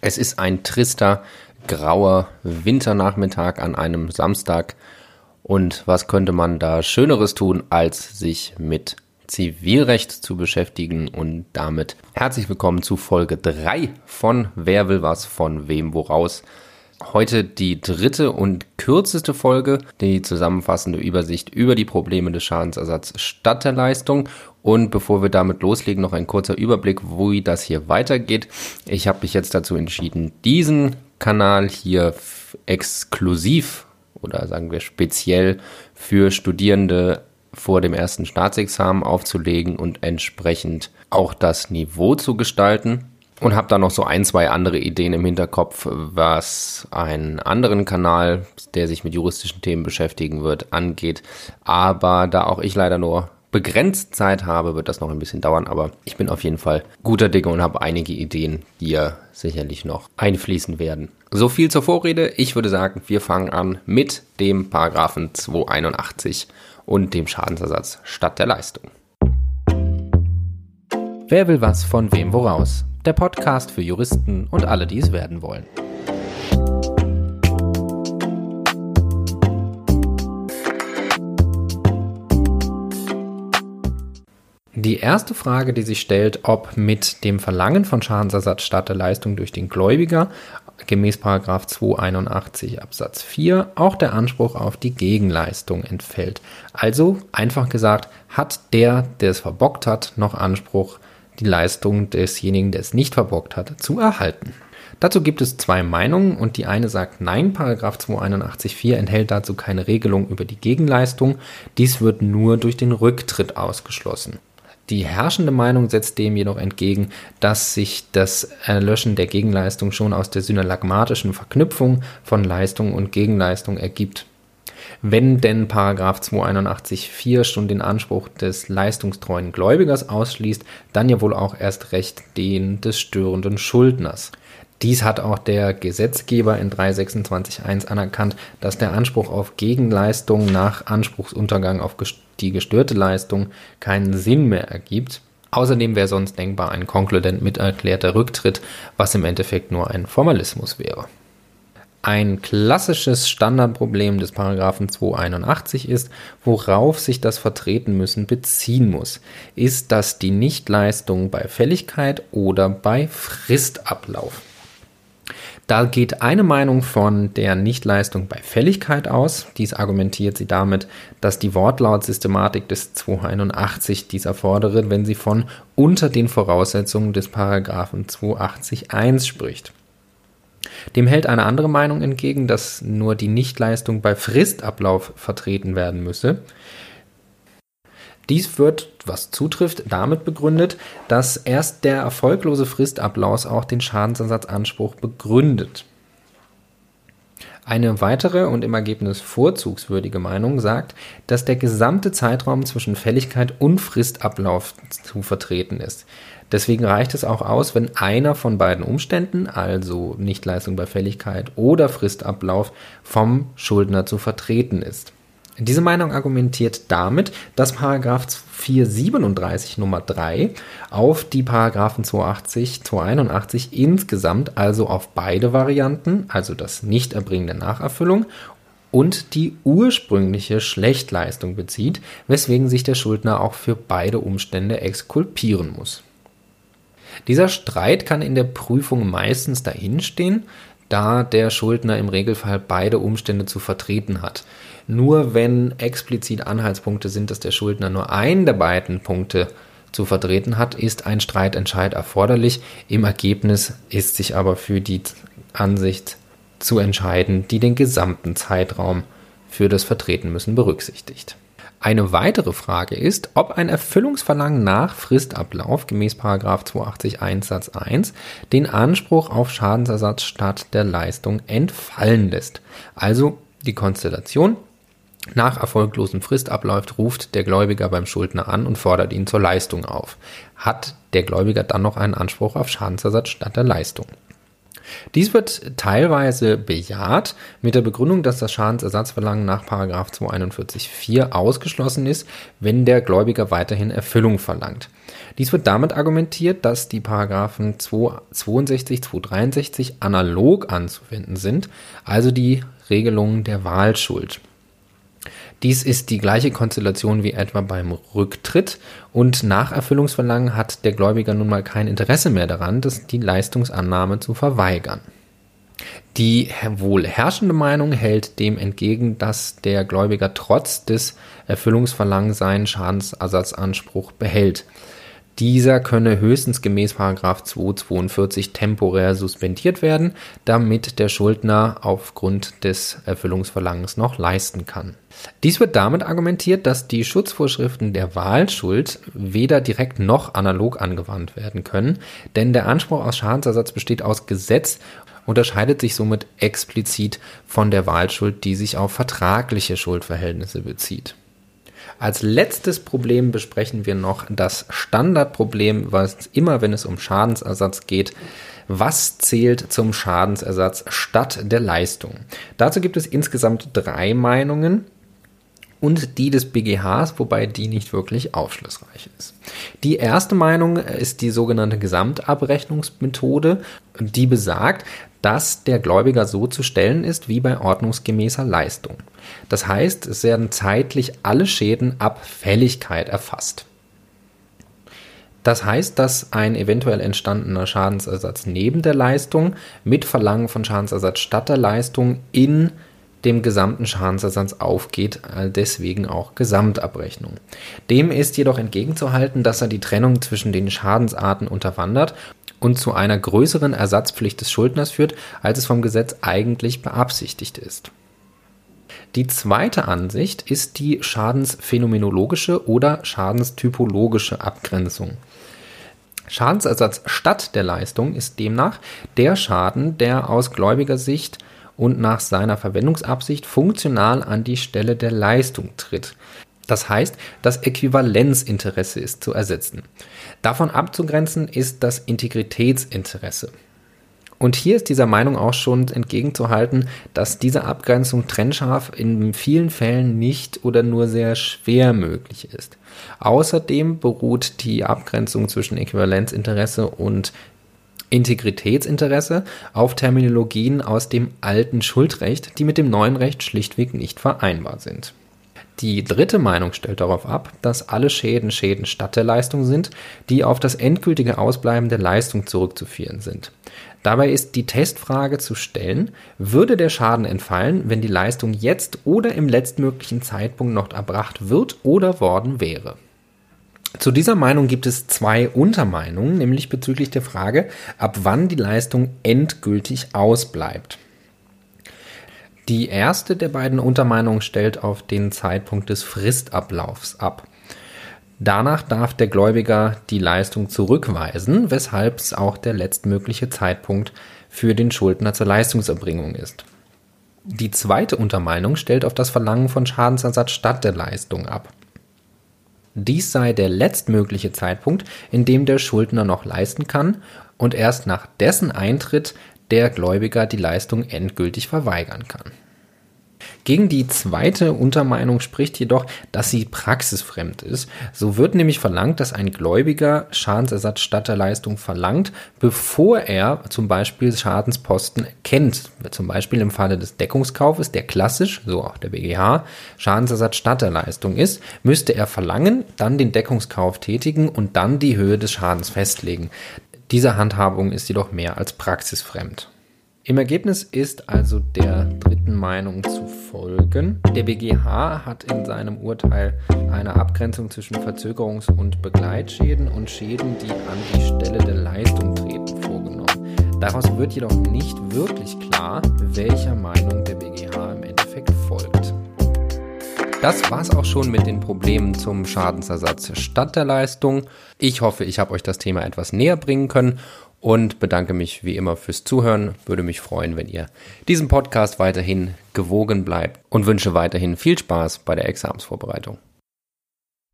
Es ist ein trister, grauer Winternachmittag an einem Samstag. Und was könnte man da Schöneres tun, als sich mit Zivilrecht zu beschäftigen und damit herzlich willkommen zu Folge 3 von Wer will was von wem woraus. Heute die dritte und kürzeste Folge, die zusammenfassende Übersicht über die Probleme des Schadensersatzes statt der Leistung. Und bevor wir damit loslegen, noch ein kurzer Überblick, wie das hier weitergeht. Ich habe mich jetzt dazu entschieden, diesen Kanal hier exklusiv oder sagen wir speziell für Studierende vor dem ersten Staatsexamen aufzulegen und entsprechend auch das Niveau zu gestalten und habe da noch so ein, zwei andere Ideen im Hinterkopf, was einen anderen Kanal, der sich mit juristischen Themen beschäftigen wird, angeht. Aber da auch ich leider nur begrenzt Zeit habe, wird das noch ein bisschen dauern, aber ich bin auf jeden Fall guter Dinge und habe einige Ideen, die ja sicherlich noch einfließen werden. So viel zur Vorrede. Ich würde sagen, wir fangen an mit dem Paragraphen 281 und dem Schadensersatz statt der Leistung. Wer will was von wem woraus? der Podcast für Juristen und alle, die es werden wollen. Die erste Frage, die sich stellt, ob mit dem Verlangen von Schadensersatz statt der Leistung durch den Gläubiger gemäß 281 Absatz 4 auch der Anspruch auf die Gegenleistung entfällt. Also einfach gesagt, hat der, der es verbockt hat, noch Anspruch die Leistung desjenigen, der es nicht verbockt hat, zu erhalten. Dazu gibt es zwei Meinungen und die eine sagt nein, Paragraph 281.4 enthält dazu keine Regelung über die Gegenleistung, dies wird nur durch den Rücktritt ausgeschlossen. Die herrschende Meinung setzt dem jedoch entgegen, dass sich das Erlöschen der Gegenleistung schon aus der synalagmatischen Verknüpfung von Leistung und Gegenleistung ergibt. Wenn denn Paragraph 281.4 schon den Anspruch des leistungstreuen Gläubigers ausschließt, dann ja wohl auch erst recht den des störenden Schuldners. Dies hat auch der Gesetzgeber in 326.1 anerkannt, dass der Anspruch auf Gegenleistung nach Anspruchsuntergang auf die gestörte Leistung keinen Sinn mehr ergibt. Außerdem wäre sonst denkbar ein konkludent miterklärter Rücktritt, was im Endeffekt nur ein Formalismus wäre. Ein klassisches Standardproblem des Paragraphen 281 ist, worauf sich das Vertreten müssen beziehen muss. Ist das die Nichtleistung bei Fälligkeit oder bei Fristablauf? Da geht eine Meinung von der Nichtleistung bei Fälligkeit aus. Dies argumentiert sie damit, dass die Wortlautsystematik des 281 dies erfordere, wenn sie von unter den Voraussetzungen des Paragraphen 280.1 spricht. Dem hält eine andere Meinung entgegen, dass nur die Nichtleistung bei Fristablauf vertreten werden müsse. Dies wird, was zutrifft, damit begründet, dass erst der erfolglose Fristablauf auch den Schadensersatzanspruch begründet. Eine weitere und im Ergebnis vorzugswürdige Meinung sagt, dass der gesamte Zeitraum zwischen Fälligkeit und Fristablauf zu vertreten ist. Deswegen reicht es auch aus, wenn einer von beiden Umständen, also Nichtleistung bei Fälligkeit oder Fristablauf, vom Schuldner zu vertreten ist. Diese Meinung argumentiert damit, dass Paragraph 437 Nummer 3 auf die Paragraphen 280, 281 insgesamt, also auf beide Varianten, also das Nichterbringen der Nacherfüllung und die ursprüngliche Schlechtleistung bezieht, weswegen sich der Schuldner auch für beide Umstände exkulpieren muss. Dieser Streit kann in der Prüfung meistens dahinstehen, da der Schuldner im Regelfall beide Umstände zu vertreten hat. Nur wenn explizit Anhaltspunkte sind, dass der Schuldner nur einen der beiden Punkte zu vertreten hat, ist ein Streitentscheid erforderlich. Im Ergebnis ist sich aber für die Ansicht zu entscheiden, die den gesamten Zeitraum für das Vertretenmüssen berücksichtigt. Eine weitere Frage ist, ob ein Erfüllungsverlangen nach Fristablauf gemäß 281 Satz 1 den Anspruch auf Schadensersatz statt der Leistung entfallen lässt. Also die Konstellation, nach erfolglosem Fristablauf ruft der Gläubiger beim Schuldner an und fordert ihn zur Leistung auf. Hat der Gläubiger dann noch einen Anspruch auf Schadensersatz statt der Leistung? Dies wird teilweise bejaht mit der Begründung, dass das Schadensersatzverlangen nach 241.4 ausgeschlossen ist, wenn der Gläubiger weiterhin Erfüllung verlangt. Dies wird damit argumentiert, dass die Paragraphen 262, 263 analog anzuwenden sind, also die Regelungen der Wahlschuld. Dies ist die gleiche Konstellation wie etwa beim Rücktritt und nach Erfüllungsverlangen hat der Gläubiger nun mal kein Interesse mehr daran, das die Leistungsannahme zu verweigern. Die wohl herrschende Meinung hält dem entgegen, dass der Gläubiger trotz des Erfüllungsverlangens seinen Schadensersatzanspruch behält. Dieser könne höchstens gemäß 242 temporär suspendiert werden, damit der Schuldner aufgrund des Erfüllungsverlangens noch leisten kann. Dies wird damit argumentiert, dass die Schutzvorschriften der Wahlschuld weder direkt noch analog angewandt werden können, denn der Anspruch aus Schadensersatz besteht aus Gesetz unterscheidet sich somit explizit von der Wahlschuld, die sich auf vertragliche Schuldverhältnisse bezieht. Als letztes Problem besprechen wir noch das Standardproblem, was immer, wenn es um Schadensersatz geht, was zählt zum Schadensersatz statt der Leistung? Dazu gibt es insgesamt drei Meinungen und die des BGHs, wobei die nicht wirklich aufschlussreich ist. Die erste Meinung ist die sogenannte Gesamtabrechnungsmethode, die besagt, dass der Gläubiger so zu stellen ist wie bei ordnungsgemäßer Leistung. Das heißt, es werden zeitlich alle Schäden ab Fälligkeit erfasst. Das heißt, dass ein eventuell entstandener Schadensersatz neben der Leistung mit Verlangen von Schadensersatz statt der Leistung in dem gesamten Schadensersatz aufgeht, deswegen auch Gesamtabrechnung. Dem ist jedoch entgegenzuhalten, dass er die Trennung zwischen den Schadensarten unterwandert und zu einer größeren Ersatzpflicht des Schuldners führt, als es vom Gesetz eigentlich beabsichtigt ist. Die zweite Ansicht ist die schadensphänomenologische oder schadenstypologische Abgrenzung. Schadensersatz statt der Leistung ist demnach der Schaden, der aus gläubiger Sicht und nach seiner Verwendungsabsicht funktional an die Stelle der Leistung tritt. Das heißt, das Äquivalenzinteresse ist zu ersetzen. Davon abzugrenzen ist das Integritätsinteresse. Und hier ist dieser Meinung auch schon entgegenzuhalten, dass diese Abgrenzung trennscharf in vielen Fällen nicht oder nur sehr schwer möglich ist. Außerdem beruht die Abgrenzung zwischen Äquivalenzinteresse und Integritätsinteresse auf Terminologien aus dem alten Schuldrecht, die mit dem neuen Recht schlichtweg nicht vereinbar sind. Die dritte Meinung stellt darauf ab, dass alle Schäden Schäden statt der Leistung sind, die auf das endgültige Ausbleiben der Leistung zurückzuführen sind. Dabei ist die Testfrage zu stellen, würde der Schaden entfallen, wenn die Leistung jetzt oder im letztmöglichen Zeitpunkt noch erbracht wird oder worden wäre. Zu dieser Meinung gibt es zwei Untermeinungen, nämlich bezüglich der Frage, ab wann die Leistung endgültig ausbleibt. Die erste der beiden Untermeinungen stellt auf den Zeitpunkt des Fristablaufs ab. Danach darf der Gläubiger die Leistung zurückweisen, weshalb es auch der letztmögliche Zeitpunkt für den Schuldner zur Leistungserbringung ist. Die zweite Untermeinung stellt auf das Verlangen von Schadensersatz statt der Leistung ab. Dies sei der letztmögliche Zeitpunkt, in dem der Schuldner noch leisten kann und erst nach dessen Eintritt der Gläubiger die Leistung endgültig verweigern kann. Gegen die zweite Untermeinung spricht jedoch, dass sie praxisfremd ist. So wird nämlich verlangt, dass ein Gläubiger Schadensersatz statt der Leistung verlangt, bevor er zum Beispiel Schadensposten kennt. Zum Beispiel im Falle des Deckungskaufes, der klassisch, so auch der BGH, Schadensersatz statt der Leistung ist, müsste er verlangen, dann den Deckungskauf tätigen und dann die Höhe des Schadens festlegen. Diese Handhabung ist jedoch mehr als praxisfremd. Im Ergebnis ist also der dritten Meinung zu folgen. Der BGH hat in seinem Urteil eine Abgrenzung zwischen Verzögerungs- und Begleitschäden und Schäden, die an die Stelle der Leistung treten, vorgenommen. Daraus wird jedoch nicht wirklich klar, welcher Meinung der BGH im Endeffekt folgt. Das war's auch schon mit den Problemen zum Schadensersatz statt der Leistung. Ich hoffe, ich habe euch das Thema etwas näher bringen können und bedanke mich wie immer fürs Zuhören. Würde mich freuen, wenn ihr diesem Podcast weiterhin gewogen bleibt und wünsche weiterhin viel Spaß bei der Examensvorbereitung.